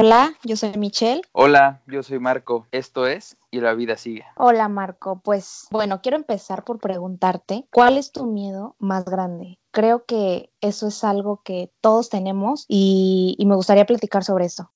Hola, yo soy Michelle. Hola, yo soy Marco. Esto es Y la vida sigue. Hola Marco, pues bueno, quiero empezar por preguntarte, ¿cuál es tu miedo más grande? Creo que eso es algo que todos tenemos y, y me gustaría platicar sobre eso.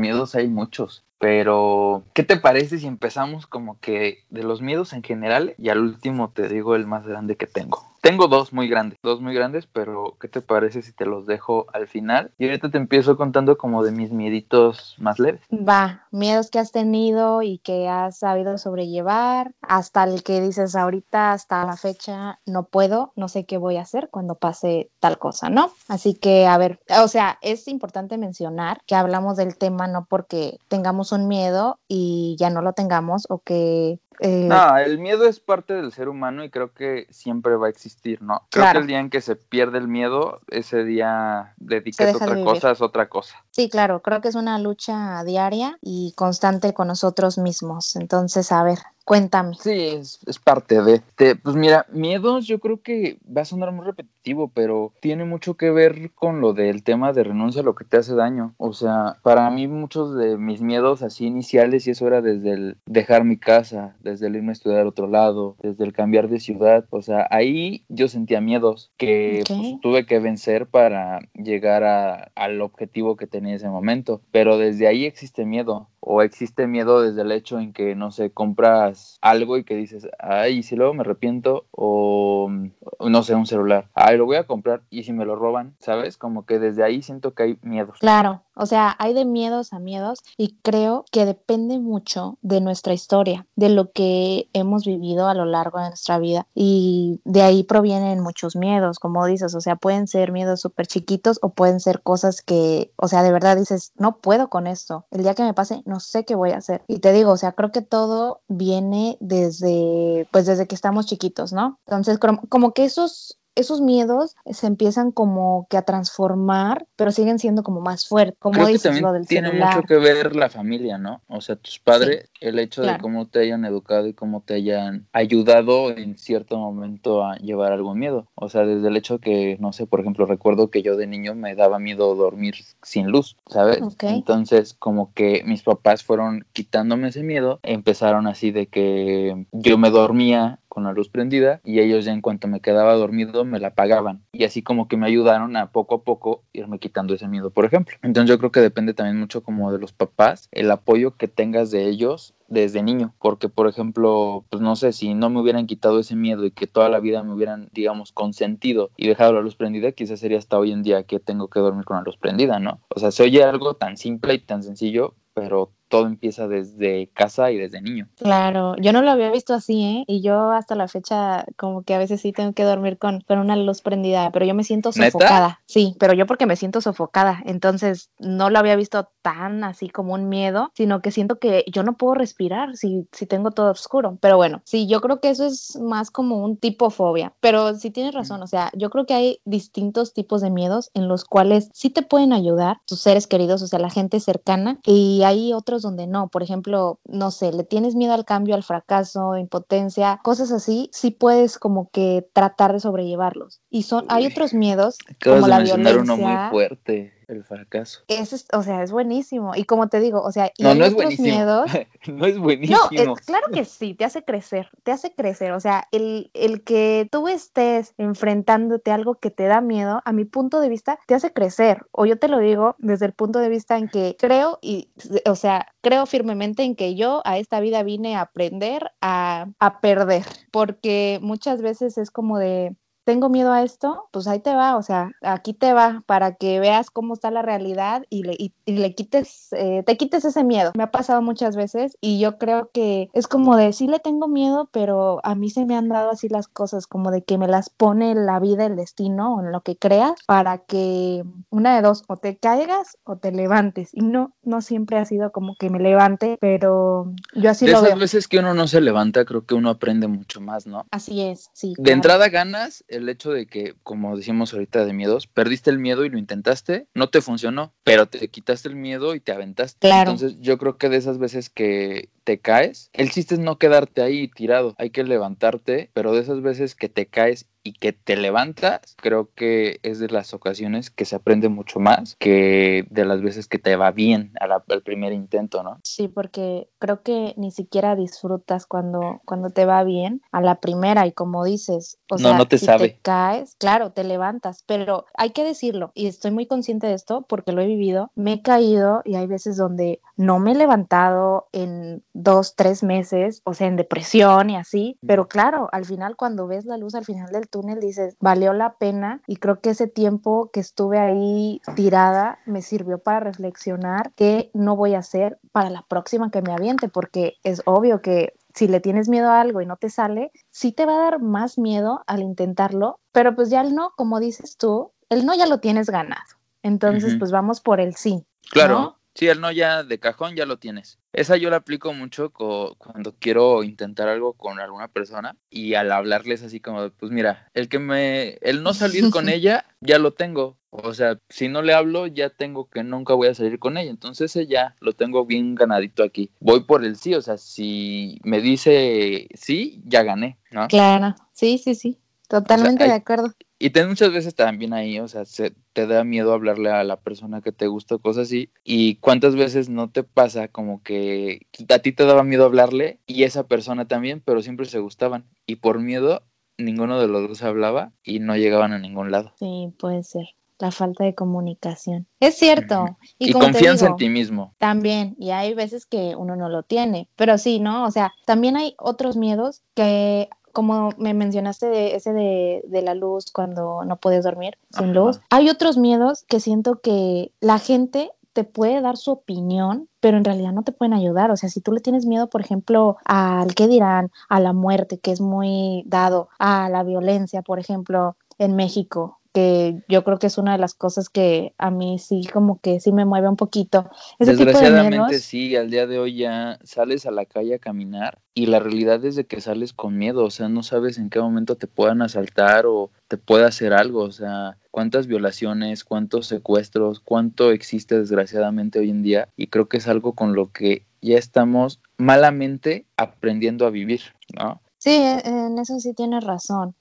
Miedos hay muchos, pero ¿qué te parece si empezamos como que de los miedos en general y al último te digo el más grande que tengo? Tengo dos muy grandes, dos muy grandes, pero ¿qué te parece si te los dejo al final? Y ahorita te empiezo contando como de mis mieditos más leves. Va, miedos que has tenido y que has sabido sobrellevar, hasta el que dices ahorita, hasta la fecha, no puedo, no sé qué voy a hacer cuando pase tal cosa, ¿no? Así que, a ver, o sea, es importante mencionar que hablamos del tema no porque tengamos un miedo y ya no lo tengamos o que eh, No, el miedo es parte del ser humano y creo que siempre va a existir, ¿no? Creo Claro. que el día en que se pierde el miedo, ese día Se dedícate a de otra cosa, es otra cosa. Sí, claro, creo que es una lucha diaria y constante con nosotros mismos. Entonces, a ver, cuéntame. Sí, es, es parte de. Te- pues mira, miedos yo creo que va a sonar muy repetitivo, pero tiene mucho que ver con lo del tema de renuncia a lo que te hace daño. O sea, para mí muchos de mis miedos así iniciales, y eso era desde el dejar mi casa, desde el irme a estudiar a otro lado, desde el cambiar de ciudad. O sea, ahí yo sentía miedos que pues, tuve que vencer para llegar a- al objetivo que tenía en ese momento. Pero desde ahí existe miedo. O existe miedo desde el hecho en que, no sé, compras algo y que dices, ay, ¿y si luego me arrepiento? O, mm, no sé, un celular. Ay, lo voy a comprar y si me lo roban, ¿sabes? Como que desde ahí siento que hay miedos. Claro, o sea, hay de miedos a miedos y creo que depende mucho de nuestra historia, de lo que hemos vivido a lo largo de nuestra vida y de ahí provienen muchos miedos, como dices, o sea, pueden ser miedos súper chiquitos o pueden ser cosas que, o sea, de verdad dices, no puedo con esto, el día que me pase, no sé qué voy a hacer. Y te digo, o sea, creo que todo viene desde, pues desde que estamos chiquitos, ¿no? Entonces, como, que esos esos miedos se empiezan como que a transformar, pero siguen siendo como más fuertes, como Creo que dices, también lo del tiene celular. mucho que ver la familia, ¿no? O sea, tus padres, el hecho de cómo te hayan educado y cómo te hayan ayudado en cierto momento a llevar algún miedo. O sea, desde el hecho que, no sé, por ejemplo, recuerdo que yo de niño me daba miedo dormir sin luz, ¿sabes? Entonces, como que mis papás fueron quitándome ese miedo, empezaron así de que yo me dormía con la luz prendida y ellos ya en cuanto me quedaba dormido me la apagaban y así como que me ayudaron a poco a poco irme quitando ese miedo, por ejemplo. Entonces yo creo que depende también mucho como de los papás, el apoyo que tengas de ellos desde niño, porque por ejemplo, pues no sé, si no me hubieran quitado ese miedo y que toda la vida me hubieran, digamos, consentido y dejado la luz prendida, quizás sería hasta hoy en día que tengo que dormir con la luz prendida, ¿no? O sea, se oye algo tan simple y tan sencillo, pero todo empieza desde casa y desde niño. Claro, yo no lo había visto así, ¿eh? Y yo hasta la fecha como que a veces sí tengo que dormir con, con una luz prendida, pero yo me siento ¿Neta? sofocada. Sí, pero yo porque me siento sofocada, entonces no lo había visto tan así como un miedo, sino que siento que yo no puedo respirar si, si tengo todo oscuro. Pero bueno, sí, yo creo que eso es más como un tipo fobia, pero sí tienes razón, o sea, yo creo que hay distintos tipos de miedos en los cuales sí te pueden ayudar tus seres queridos, o sea, la gente cercana, y hay otros donde no. Por ejemplo, no sé, le tienes miedo al cambio, al fracaso, impotencia, cosas así, sí puedes como que tratar de sobrellevarlos. Y son, hay otros miedos, como la mencionar uno muy violencia. fuerte, el fracaso. Es, o sea, es buenísimo. Y como te digo, o sea, y No, no es buenísimo. miedos. no es No, buenísimo. es, claro que sí, te hace crecer, te hace crecer. O sea, el, el que tú estés enfrentándote a algo que te da miedo, a mi punto de vista, te hace crecer. O yo te lo digo desde el punto de vista en que creo y, o sea, creo firmemente en que yo a esta vida vine a aprender a, a perder, porque muchas veces es como de, tengo miedo a esto, pues ahí te va, o sea, aquí te va para que veas cómo está la realidad y le, y, y le quites, eh, te quites ese miedo. Me ha pasado muchas veces y yo creo que es como de, sí le tengo miedo, pero a mí se me han dado así las cosas, como de que me las pone la vida, el destino o en lo que creas para que una de dos, o te caigas o te levantes. Y no, no siempre ha sido como que me levante, pero yo así de lo esas veo. veces que uno no se levanta, creo que uno aprende mucho más, ¿no? Así es, sí. De claro. entrada ganas el hecho de que, como decimos ahorita de miedos, perdiste el miedo y lo intentaste, no te funcionó, pero te quitaste el miedo y te aventaste. Claro. Entonces yo creo que de esas veces que te caes, el chiste es no quedarte ahí tirado, hay que levantarte, pero de esas veces que te caes y que te levantas, creo que es de las ocasiones que se aprende mucho más que de las veces que te va bien a la- al primer intento, ¿no? Sí, porque creo que ni siquiera disfrutas cuando, cuando te va bien a la primera y como dices, o No, sea, no te si sabe. te caes, claro, te levantas, pero hay que decirlo y estoy muy consciente de esto porque lo he vivido, me he caído y hay veces donde no me he levantado en dos, tres meses, o sea, en depresión y así, pero claro, al final cuando ves la luz al final del túnel dices, valió la pena y creo que ese tiempo que estuve ahí tirada me sirvió para reflexionar qué no voy a hacer para la próxima que me aviente, porque es obvio que si le tienes miedo a algo y no te sale, sí te va a dar más miedo al intentarlo, pero pues ya el no, como dices tú, el no ya lo tienes ganado. Entonces, pues vamos por el sí. Claro. ¿no? Sí, el no ya de cajón ya lo tienes. Esa yo la aplico mucho cuando quiero intentar algo con alguna persona y al hablarles así como, de, pues mira, el que me, el no salir con ella ya lo tengo. O sea, si no le hablo ya tengo que nunca voy a salir con ella. Entonces ese ya lo tengo bien ganadito aquí. Voy por el sí, o sea, si me dice sí, ya gané, ¿no? Claro, sí, sí, sí, totalmente hay- de acuerdo. Y ten muchas veces también ahí, o sea, se, te da miedo hablarle a la persona que te gusta, cosas así. Y cuántas veces no te pasa como que a ti te daba miedo hablarle y esa persona también, pero siempre se gustaban. Y por miedo, ninguno de los dos hablaba y no llegaban a ningún lado. Sí, puede ser. La falta de comunicación. Es cierto. Y, te confianza digo, en ti mismo. También, y hay veces que uno no lo tiene, pero sí, ¿no? O sea, también hay otros miedos que, como me mencionaste de ese de, de la luz cuando no puedes dormir sin Ajá. luz, hay otros miedos que siento que la gente te puede dar su opinión, pero en realidad no te pueden ayudar. O sea, si tú le tienes miedo, por ejemplo, al qué dirán, a la muerte, que es muy dado, a la violencia, por ejemplo, en México, que yo creo que es una de las cosas que a mí sí como que sí me mueve un poquito. Ese tipo de Desgraciadamente miedos, sí, al día de hoy ya sales a la calle a caminar y la realidad es de que sales con miedo, o sea, no sabes en qué momento te puedan asaltar o te pueda hacer algo, o sea, cuántas violaciones, cuántos secuestros, cuánto existe desgraciadamente hoy en día y creo que es algo con lo que ya estamos malamente aprendiendo a vivir, ¿no? Sí, e- en eso sí tienes razón.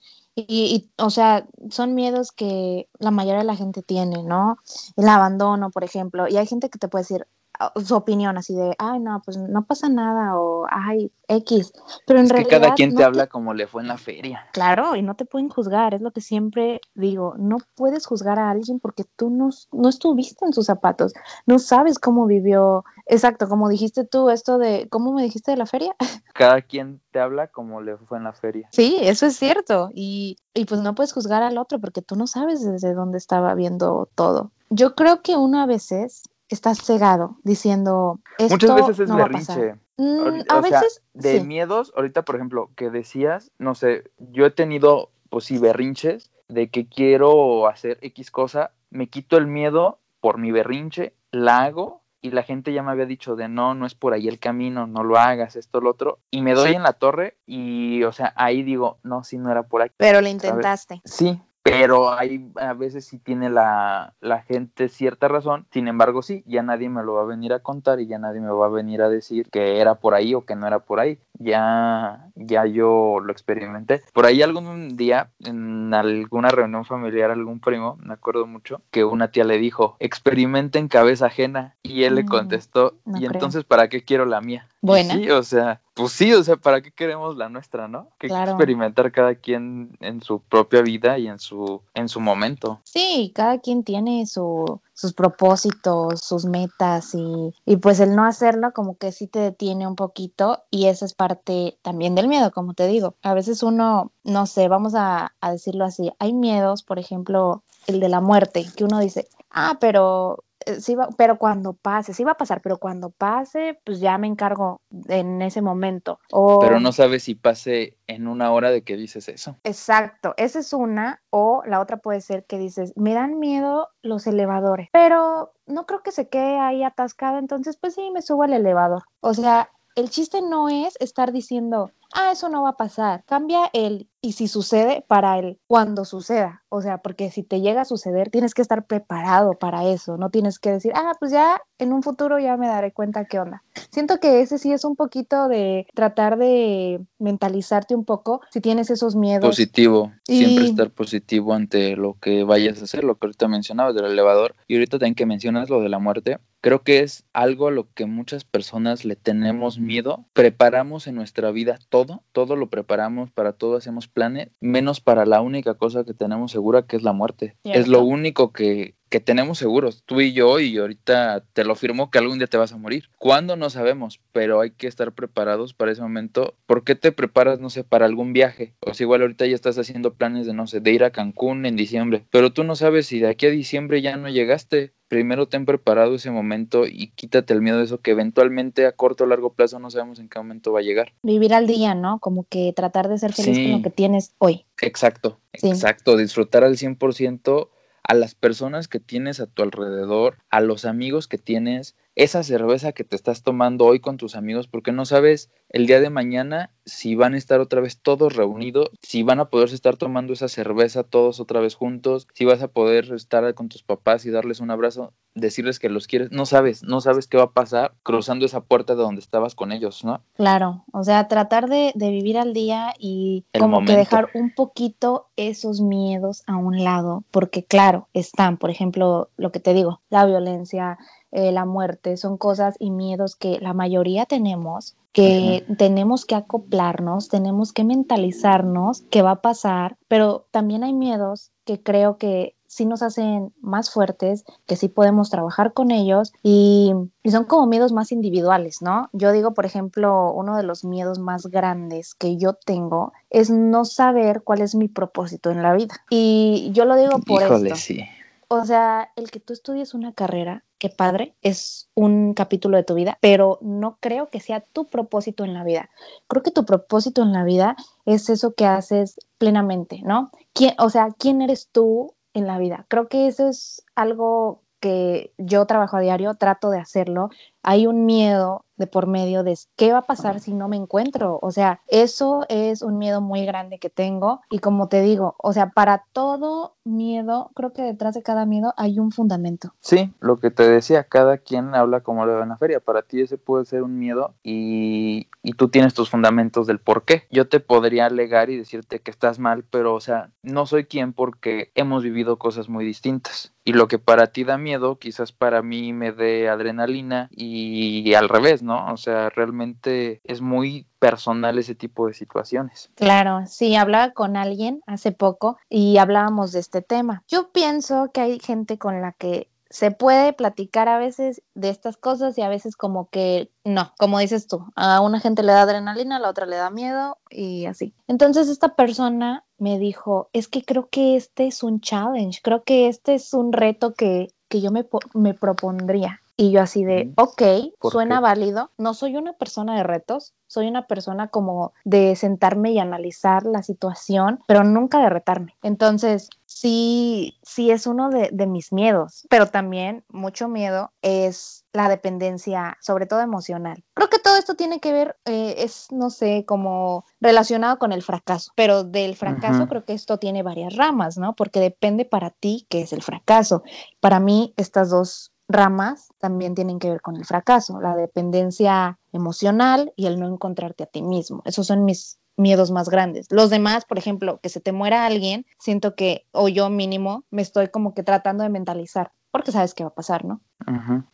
Y, o sea, son miedos que la mayoría de la gente tiene, ¿no? El abandono, por ejemplo. Y hay gente que te puede decir su opinión así de, ay, no, pues no pasa nada o, ay, X. Pero en Es que realidad cada quien no te habla como le fue en la feria. Claro, y no te pueden juzgar, es lo que siempre digo, no puedes juzgar a alguien porque tú no, no estuviste en sus zapatos, no sabes cómo vivió, exacto, como dijiste tú, esto de, ¿cómo me dijiste de la feria? Cada quien te habla como le fue en la feria. Sí, eso es cierto, y, y pues no puedes juzgar al otro porque tú no sabes desde dónde estaba viendo todo. Yo creo que uno a veces está cegado diciendo, esto Muchas veces es no va a pasar. berrinche. Mm, a o sea, veces, de sí. miedos, ahorita por ejemplo, que decías, no sé, yo he tenido, pues sí, berrinches de que quiero hacer X cosa, me quito el miedo por mi berrinche, la hago y la gente ya me había dicho de no, no es por ahí el camino, no lo hagas, esto, lo otro, y me doy en la torre y, o sea, ahí digo, no, sí, no era por aquí. Pero lo intentaste. Sí, pero hay a veces sí tiene la, la gente cierta razón, sin embargo sí, ya nadie me lo va a venir a contar y ya nadie me va a venir a decir que era por ahí o que no era por ahí, ya, ya yo lo experimenté. Por ahí algún día en alguna reunión familiar, algún primo, me acuerdo mucho, que una tía le dijo, experimenta en cabeza ajena y él le Mm, contestó, no ¿y creo. entonces para qué quiero la mía? Buena. Sí, o sea, pues sí, o sea, ¿para qué queremos la nuestra, no? Que Claro. experimentar cada quien en su propia vida y en su, en su momento. Sí, cada quien tiene su, sus propósitos, sus metas y, y pues el no hacerlo como que sí te detiene un poquito y esa es parte también del miedo, como te digo. A veces uno, no sé, vamos a, a decirlo así, hay miedos, por ejemplo, el de la muerte, que uno dice, ah, pero sí va, pero cuando pase, sí va a pasar, pero cuando pase, pues ya me encargo en ese momento. O, Pero no sabes si pase en una hora de que dices eso. Exacto, esa es una, o la otra puede ser que dices, me dan miedo los elevadores, pero no creo que se quede ahí atascado, entonces pues sí, me subo al elevador. O sea, el chiste no es estar diciendo, ah, eso no va a pasar, cambia el y si sucede, para el cuando suceda. O sea, porque si te llega a suceder, tienes que estar preparado para eso. No tienes que decir, ah, pues ya en un futuro ya me daré cuenta qué onda. Siento que ese sí es un poquito de tratar de mentalizarte un poco si tienes esos miedos. Positivo, siempre estar positivo ante lo que vayas a hacer, lo que ahorita mencionabas del elevador y ahorita también que mencionas lo de la muerte. Creo que es algo a lo que muchas personas le tenemos miedo. Preparamos en nuestra vida todo, todo lo preparamos, para todo hacemos planes, menos para la única cosa que tenemos segura que es la muerte. Es lo único que, que tenemos seguros, tú y yo, y ahorita te lo firmo que algún día te vas a morir. ¿Cuándo? No sabemos, pero hay que estar preparados para ese momento. ¿Por qué te preparas, no sé, para algún viaje? O sea, igual ahorita ya estás haciendo planes de, no sé, de ir a Cancún en diciembre, pero tú no sabes si de aquí a diciembre ya no llegaste. Primero ten preparado ese momento y quítate el miedo de eso que eventualmente a corto o largo plazo no sabemos en qué momento va a llegar. Vivir al día, ¿no? Como que tratar de ser feliz con lo que tienes hoy. Exacto, exacto. Disfrutar al 100% a las personas que tienes a tu alrededor, a los amigos que tienes, esa cerveza que te estás tomando hoy con tus amigos, porque no sabes el día de mañana si van a estar otra vez todos reunidos, si van a poder estar tomando esa cerveza todos otra vez juntos, si vas a poder estar con tus papás y darles un abrazo, decirles que los quieres, no sabes, no sabes qué va a pasar cruzando esa puerta de donde estabas con ellos, ¿no? Claro, o sea, tratar de, vivir al día y como que dejar un poquito esos miedos a un lado, porque claro, están, por ejemplo, lo que te digo, la violencia, eh, la muerte, son cosas y miedos que la mayoría tenemos, que tenemos que acoplarnos, tenemos que mentalizarnos qué va a pasar, pero también hay miedos que creo que sí nos hacen más fuertes, que sí podemos trabajar con ellos y, y, son como miedos más individuales, ¿no? Yo digo, por ejemplo, uno de los miedos más grandes que yo tengo es no saber cuál es mi propósito en la vida. Y yo lo digo por Híjole, Sí. O sea, el que tú estudies una carrera, qué padre, es un capítulo de tu vida, pero no creo que sea tu propósito en la vida. Creo que tu propósito en la vida es eso que haces plenamente, ¿no? ¿Quién, o sea, ¿quién eres tú en la vida? Creo que eso es algo que yo trabajo a diario, trato de hacerlo. Hay un miedo de por medio de qué va a pasar si no me encuentro. O sea, eso es un miedo muy grande que tengo y como te digo, o sea, para todo miedo, creo que detrás de cada miedo hay un fundamento. Sí, lo que te decía, cada quien habla como le va en la feria. Para ti ese puede ser un miedo y, y tú tienes tus fundamentos del por qué. Yo te podría alegar y decirte que estás mal, pero o sea, no soy quien porque hemos vivido cosas muy distintas. Y lo que para ti da miedo, quizás para mí me dé adrenalina y al revés, ¿no? O sea, realmente es muy personal ese tipo de situaciones. Claro, sí, hablaba con alguien hace poco y hablábamos de este tema. Yo pienso que hay gente con la que se puede platicar a veces de estas cosas y a veces como que no, como dices tú, a una gente le da adrenalina, a la otra le da miedo y así. Entonces esta persona me dijo, es que creo que este es un challenge, creo que este es un reto que, que yo me, me propondría. Y yo así de, ok, suena válido. No soy una persona de retos, soy una persona como de sentarme y analizar la situación, pero nunca de retarme. Entonces, sí, sí es uno de, mis miedos, pero también mucho miedo es la dependencia, sobre todo emocional. Creo que todo esto tiene que ver, eh, es, no sé, como relacionado con el fracaso, pero del fracaso creo que esto tiene varias ramas, ¿no? Porque depende para ti qué es el fracaso. Para mí, estas dos ramas también tienen que ver con el fracaso, la dependencia emocional y el no encontrarte a ti mismo. Esos son mis miedos más grandes. Los demás, por ejemplo, que se te muera alguien, siento que, o yo mínimo, me estoy como que tratando de mentalizar, porque sabes qué va a pasar, ¿no?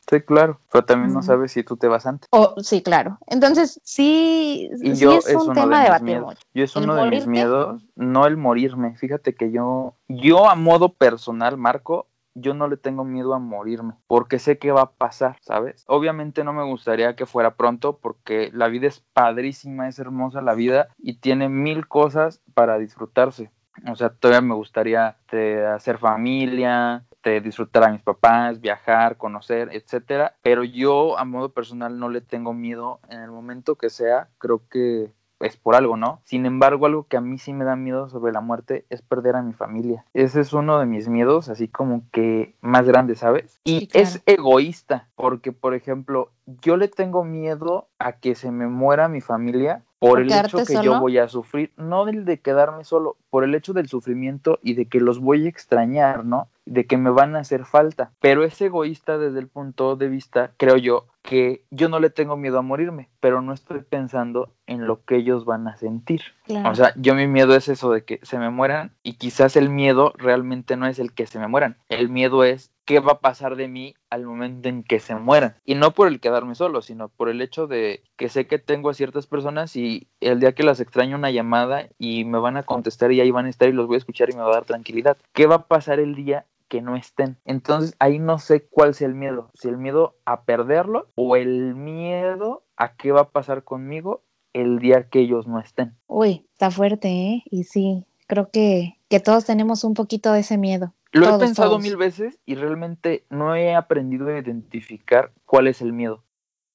Sí, claro, pero también no sabes si tú te vas antes. Oh, sí, claro. Entonces, sí, sí es, un tema de debatir Yo es uno de mis miedos, no el morirme. Fíjate que yo, yo a modo personal, Marco, yo no le tengo miedo a morirme, porque sé que va a pasar, ¿sabes? Obviamente no me gustaría que fuera pronto, porque la vida es padrísima, es hermosa la vida y tiene mil cosas para disfrutarse. O sea, todavía me gustaría de hacer familia, de disfrutar a mis papás, viajar, conocer, etcétera. Pero yo, a modo personal, no le tengo miedo en el momento que sea. Creo que es por algo, ¿no? Sin embargo, algo que a mí sí me da miedo sobre la muerte es perder a mi familia. Ese es uno de mis miedos, así como que más grande, ¿sabes? Y Sí, claro. es egoísta, porque, por ejemplo, yo le tengo miedo a que se me muera mi familia por ¿Por el hecho que yo voy a sufrir, no del de quedarme solo, por el hecho del sufrimiento y de que los voy a extrañar, ¿no? De que me van a hacer falta. Pero es egoísta desde el punto de vista, creo yo, que yo no le tengo miedo a morirme, pero no estoy pensando en lo que ellos van a sentir. Claro. O sea, yo mi miedo es eso de que se me mueran y quizás el miedo realmente no es el que se me mueran. El miedo es qué va a pasar de mí al momento en que se mueran. Y no por el quedarme solo, sino por el hecho de que sé que tengo a ciertas personas y el día que las extraño una llamada y me van a contestar y ahí van a estar y los voy a escuchar y me va a dar tranquilidad. ¿Qué va a pasar el día que no estén. Entonces ahí no sé cuál sea el miedo, si el miedo a perderlo o el miedo a qué va a pasar conmigo el día que ellos no estén. Uy, está fuerte, ¿eh? Y sí, creo que, que todos tenemos un poquito de ese miedo. Lo Todos, he pensado todos. mil veces y realmente no he aprendido a identificar cuál es el miedo.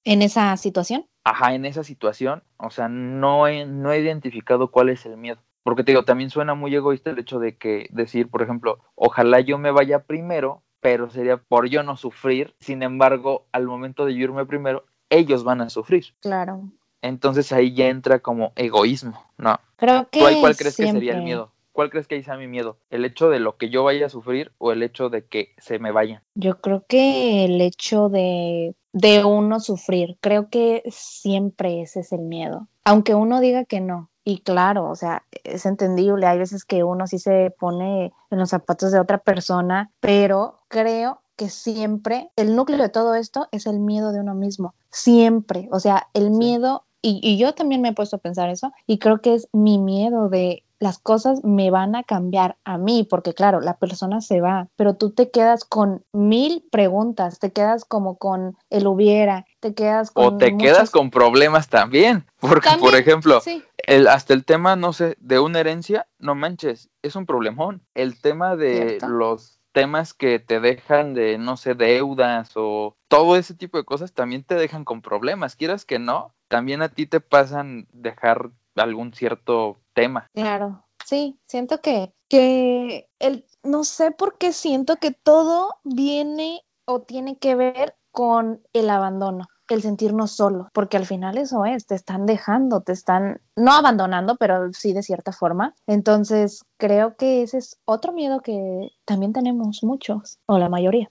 En esa situación, Ajá, en esa situación, o sea, no he, no he identificado cuál es el miedo. Porque te digo, también suena muy egoísta el hecho de que decir, por ejemplo, ojalá yo me vaya primero, pero sería por yo no sufrir. Sin embargo, al momento de yo irme primero, ellos van a sufrir. claro. Entonces ahí ya entra como egoísmo, ¿no? Creo que ¿Tú ahí cuál crees que sería el miedo? ¿Cuál crees que ahí sea mi miedo? ¿El hecho de lo que yo vaya a sufrir o el hecho de que se me vayan? Yo creo que el hecho de, de uno sufrir, creo que siempre ese es el miedo, aunque uno diga que no. Y claro, o sea, es entendible, hay veces que uno sí se pone en los zapatos de otra persona, pero creo que siempre el núcleo de todo esto es el miedo de uno mismo, siempre, o sea, el miedo, y, y yo también me he puesto a pensar eso, y creo que es mi miedo de las cosas me van a cambiar a mí, porque claro, la persona se va, pero tú te quedas con mil preguntas, te quedas como con el hubiera, te quedas con... O te muchas- quedas con problemas también. Porque, por ejemplo, Sí, el, hasta el tema, no sé, de una herencia, no manches, es un problemón. El tema de ¿Cierto? los temas que te dejan de, no sé, deudas o todo ese tipo de cosas también te dejan con problemas. Quieras que no, también a ti te pasan dejar algún cierto tema. claro. Sí, siento que, que el, no sé por qué siento que todo viene o tiene que ver con el abandono, el sentirnos solos, porque al final eso es, te están dejando, te están, no abandonando, pero sí de cierta forma. Entonces, creo que ese es otro miedo que también tenemos muchos, o la mayoría.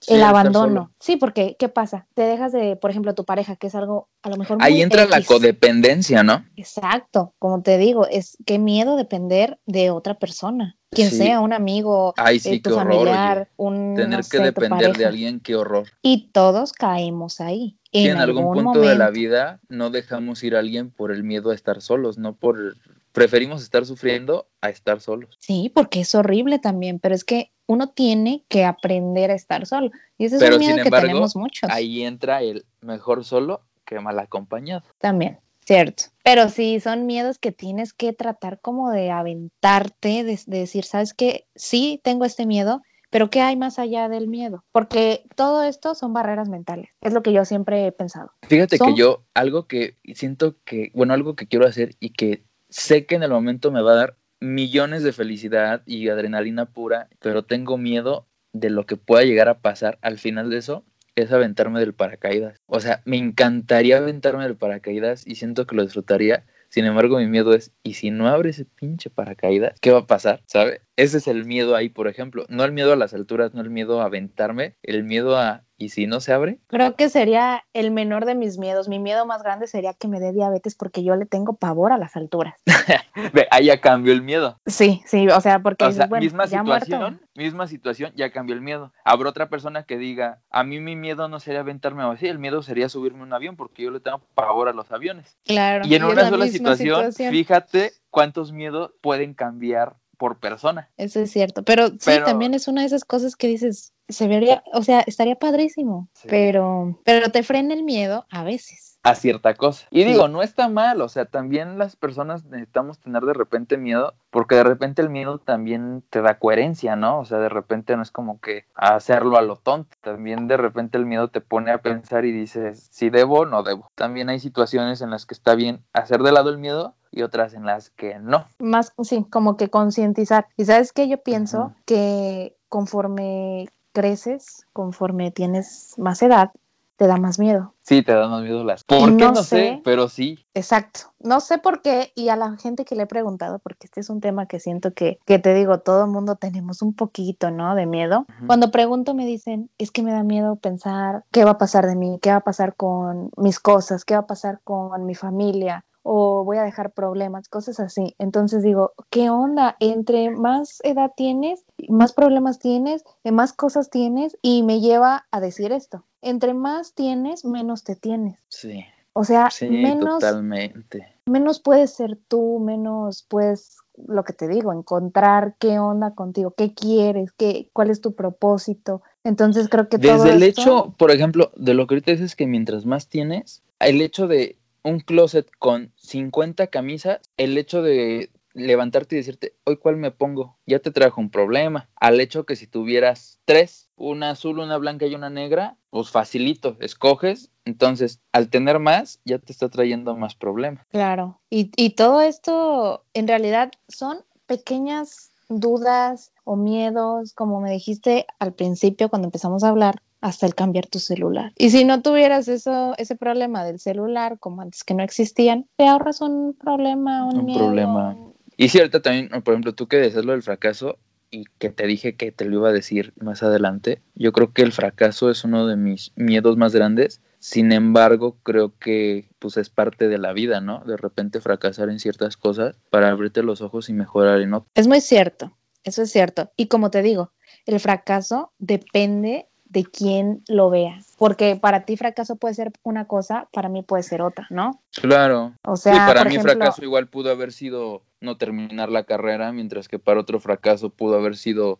Sí, el abandono. Sí, porque ¿qué pasa? Te dejas de, por ejemplo, tu pareja, que es algo a lo mejor muy Ahí entra la codependencia, ¿no? Exacto, como te digo, es qué miedo depender de otra persona, quien Sí. sea un amigo, Ay, eh, tu horror. familiar, un Tener no que sé, depender de alguien, qué horror. Y todos caemos ahí. En, en algún punto momento. de la vida no dejamos ir a alguien por el miedo a estar solos, no por preferimos estar sufriendo a estar solos. Sí, porque es horrible también, pero es que uno tiene que aprender a estar solo. Y ese es Pero un miedo sin que tenemos muchos Ahí entra el mejor solo que mal acompañado. también, cierto. Pero sí, son miedos que tienes que tratar como de aventarte, de, de decir, ¿sabes qué? Sí, tengo este miedo, pero ¿qué hay más allá del miedo? Porque todo esto son barreras mentales, es lo que yo siempre he pensado. Fíjate Son- que yo algo que siento que, bueno, algo que quiero hacer y que sé que en el momento me va a dar millones de felicidad y adrenalina pura, pero tengo miedo de lo que pueda llegar a pasar al final de eso es aventarme del paracaídas. O sea, me encantaría aventarme del paracaídas y siento que lo disfrutaría. Sin embargo, mi miedo es, ¿y si no abre ese pinche paracaídas? ¿Qué va a pasar? ¿Sabe? Ese es el miedo ahí, por ejemplo. No el miedo a las alturas, no el miedo a aventarme, el miedo a, ¿y si no se abre? Creo que sería el menor de mis miedos. Mi miedo más grande sería que me dé diabetes porque yo le tengo pavor a las alturas. Ve, ahí ya cambió el miedo. Sí, sí, o sea, porque O dices, sea, bueno, misma ya muerto. situación, misma situación, ya cambió el miedo. Habrá otra persona que diga, a mí mi miedo no sería aventarme así, el miedo sería subirme a un avión porque yo le tengo pavor a los aviones. Claro. Y en una la sola situación, fíjate cuántos miedos pueden cambiar por persona. Eso es cierto, pero sí, Pero- también es una de esas cosas que dices, se vería, o sea, estaría padrísimo, Sí. pero, pero te frena el miedo a veces. A cierta cosa. Y digo, no está mal, o sea, también las personas necesitamos tener de repente miedo, porque de repente el miedo también te da coherencia, ¿no? O sea, de repente no es como que hacerlo a lo tonto, también de repente el miedo te pone a pensar y dices, si debo o no debo. También hay situaciones en las que está bien hacer de lado el miedo y otras en las que no. Más, sí, como que concientizar. Y sabes qué, yo pienso que conforme creces, conforme tienes más edad, te da más miedo. Sí, te da más miedo las. ¿Por qué? No, sé, pero sí. Exacto. No sé por qué, y a la gente que le he preguntado, porque este es un tema que siento que, que te digo, todo el mundo tenemos un poquito, ¿no? De miedo. Cuando pregunto me dicen, es que me da miedo pensar qué va a pasar de mí, qué va a pasar con mis cosas, qué va a pasar con mi familia, o voy a dejar problemas, cosas así. Entonces digo, ¿qué onda? Entre más edad tienes, más problemas tienes, más cosas tienes y me lleva a decir esto. Entre más tienes, menos te tienes. Sí. O sea, menos, totalmente. menos puedes ser tú, menos puedes, lo que te digo, encontrar qué onda contigo, qué quieres, qué, cuál es tu propósito. Entonces creo que Desde todo el esto... hecho, por ejemplo, de lo que ahorita dices que mientras más tienes, el hecho de un closet con 50 camisas, el hecho de levantarte y decirte, hoy cuál me pongo, ya te trajo un problema. Al hecho que si tuvieras tres, una azul, una blanca y una negra, pues facilito, escoges. Entonces, al tener más, ya te está trayendo más problemas. Claro. Y, y todo esto, en realidad, son pequeñas dudas o miedos, como me dijiste al principio cuando empezamos a hablar, hasta el cambiar tu celular. Y si no tuvieras eso, ese problema del celular, como antes que no existían, te ahorras un problema, un, Un miedo. problema. Y ahorita también, por ejemplo, tú que decías lo del fracaso y que te dije que te lo iba a decir más adelante, yo creo que el fracaso es uno de mis miedos más grandes. Sin embargo, creo que pues es parte de la vida, ¿no? De repente fracasar en ciertas cosas para abrirte los ojos y mejorar en otras. Es muy cierto, eso es cierto. Y como te digo, el fracaso depende de quién lo vea. Porque para ti fracaso puede ser una cosa, para mí puede ser otra, ¿no? Claro. O sea, sí, para por mí ejemplo, fracaso igual pudo haber sido no terminar la carrera, mientras que para otro fracaso pudo haber sido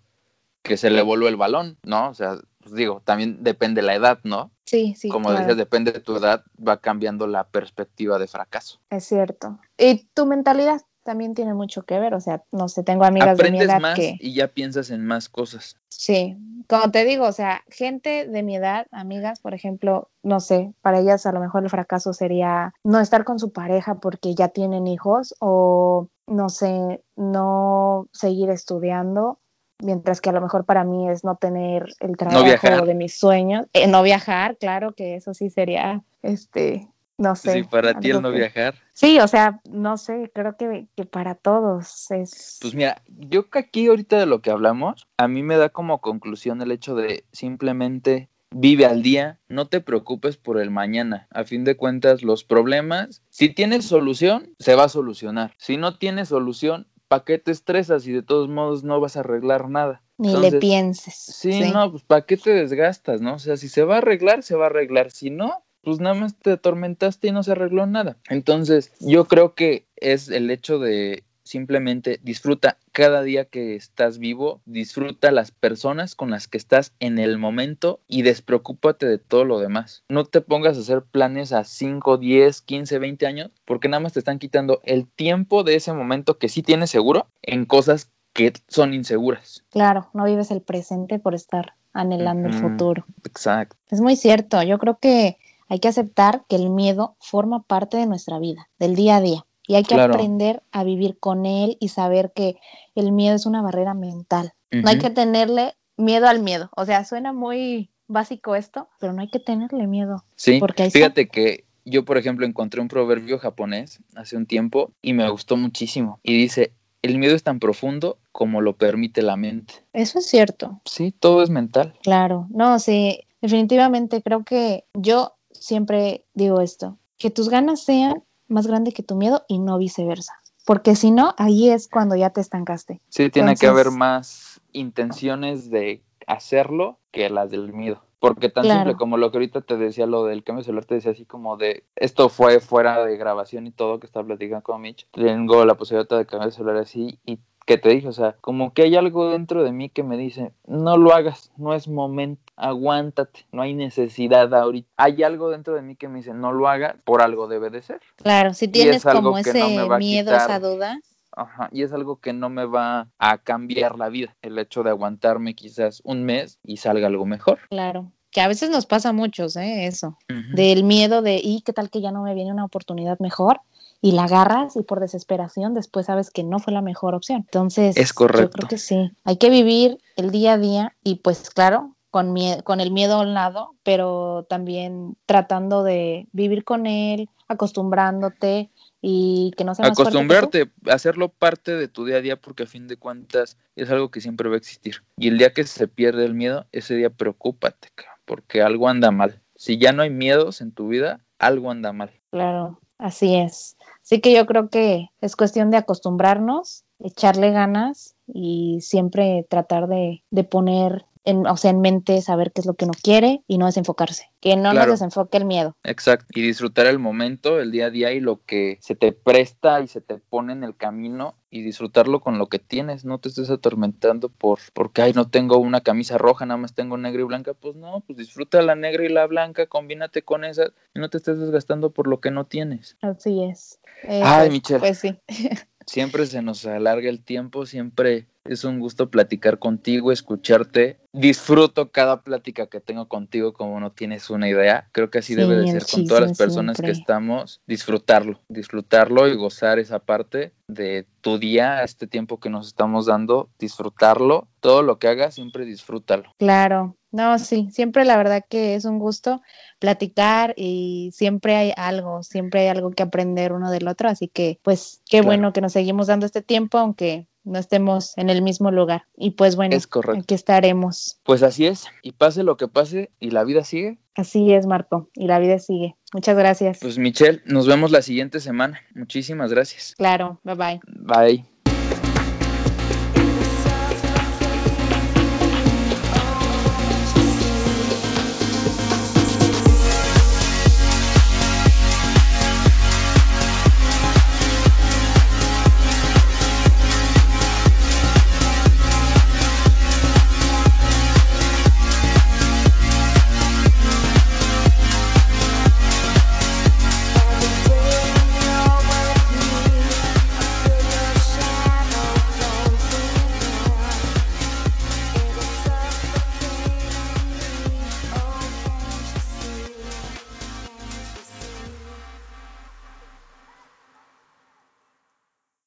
que se le voló el balón, ¿no? O sea, pues digo, también depende la edad, ¿no? Sí, sí. Como claro, decías, depende de tu edad, va cambiando la perspectiva de fracaso. Es cierto. Y tu mentalidad también tiene mucho que ver. O sea, no sé, tengo amigas de mi Aprendes edad más que. y ya piensas en más cosas. Sí, como te digo, o sea, gente de mi edad, amigas, por ejemplo, no sé, para ellas a lo mejor el fracaso sería no estar con su pareja porque ya tienen hijos o, no sé, no seguir estudiando, mientras que a lo mejor para mí es no tener el trabajo de mis sueños, Eh, no viajar, claro que eso sí sería, este, no sé. Sí, para ti el no que- viajar. Sí, o sea, no sé, creo que, que para todos es... Pues mira, yo que aquí ahorita de lo que hablamos, a mí me da como conclusión el hecho de simplemente vive al día, no te preocupes por el mañana. A fin de cuentas, los problemas, si tienes solución, se va a solucionar. Si no tienes solución, ¿para qué te estresas y de todos modos no vas a arreglar nada? Ni le pienses. Sí, no, pues ¿para qué te desgastas, no? O sea, si se va a arreglar, se va a arreglar. Si no, pues nada más te atormentaste y no se arregló nada. Entonces, yo creo que es el hecho de simplemente disfruta cada día que estás vivo, disfruta las personas con las que estás en el momento y despreocúpate de todo lo demás. No te pongas a hacer planes a 5, 10, 15, 20 años porque nada más te están quitando el tiempo de ese momento que sí tienes seguro en cosas que son inseguras. Claro, no vives el presente por estar anhelando el futuro. Exacto. Es muy cierto, yo creo que hay que aceptar que el miedo forma parte de nuestra vida, del día a día, y hay que Claro. aprender a vivir con él y saber que el miedo es una barrera mental. No hay que tenerle miedo al miedo, o sea, suena muy básico esto, pero no hay que tenerle miedo. Sí, Porque fíjate que yo, por ejemplo, encontré un proverbio japonés hace un tiempo y me gustó muchísimo. Y dice, el miedo es tan profundo como lo permite la mente. Eso es cierto, Sí, todo es mental. claro. No, sí, definitivamente creo que yo siempre digo esto, que tus ganas sean más grandes que tu miedo y no viceversa. Porque si no, ahí es cuando ya te estancaste. Sí, tiene que haber más intenciones de hacerlo que las del miedo. Porque tan Claro. simple como lo que ahorita te decía, lo del cambio celular, te decía así como de, esto fue fuera de grabación y todo que estaba platicando con Mitch. Tengo la posibilidad de cambiar el celular así y que te dije, o sea, como que hay algo dentro de mí que me dice, no lo hagas, no es momento, aguántate, no hay necesidad ahorita. Hay algo dentro de mí que me dice, no lo hagas, por algo debe de ser. Claro, si tienes como ese miedo, esa duda. Ajá, y es algo que no me va a cambiar la vida, el hecho de aguantarme quizás un mes y salga algo mejor. Claro, que a veces nos pasa a muchos, ¿eh? Eso, del miedo de, ¿y qué tal que ya no me viene una oportunidad mejor? Y la agarras y por desesperación después sabes que no fue la mejor opción. Entonces, es correcto. yo creo que sí, hay que vivir el día a día y pues claro, con, con el miedo a un lado, pero también tratando de vivir con él, acostumbrándote y que no sea acostumbrarte a hacerlo parte de tu día a día porque a fin de cuentas es algo que siempre va a existir. Y el día que se pierde el miedo ese día preocúpate porque algo anda mal. Si ya no hay miedos en tu vida algo anda mal. Claro así es Así que yo creo que es cuestión de acostumbrarnos, echarle ganas y siempre tratar de, de poner en, o sea, en mente saber qué es lo que uno quiere y no desenfocarse, que no nos desenfoque el miedo. Exacto, y disfrutar el momento, el día a día y lo que se te presta y se te pone en el camino y disfrutarlo con lo que tienes, no te estés atormentando por porque ay no tengo una camisa roja, nada más tengo negra y blanca, pues no, pues disfruta la negra y la blanca, combínate con esas y no te estés desgastando por lo que no tienes. Así es. Eh, ay, pues, Michelle. Pues sí. siempre se nos alarga el tiempo, siempre es un gusto platicar contigo, escucharte. Disfruto cada plática que tengo contigo como no tienes una idea. Creo que así debe de ser con todas las personas que estamos, disfrutarlo, disfrutarlo y gozar esa parte de tu día, este tiempo que nos estamos dando, disfrutarlo. Todo lo que hagas, siempre disfrútalo. Claro, no, sí, siempre la verdad que es un gusto platicar y siempre hay algo, siempre hay algo que aprender uno del otro, así que pues qué bueno que nos seguimos dando este tiempo, aunque no estemos en el mismo lugar. Y pues bueno, es correcto. aquí estaremos. Pues así es, y pase lo que pase, y la vida sigue. Así es, Marco, y la vida sigue. Muchas gracias. Pues Michelle, nos vemos la siguiente semana. Muchísimas gracias. Claro, bye bye. Bye.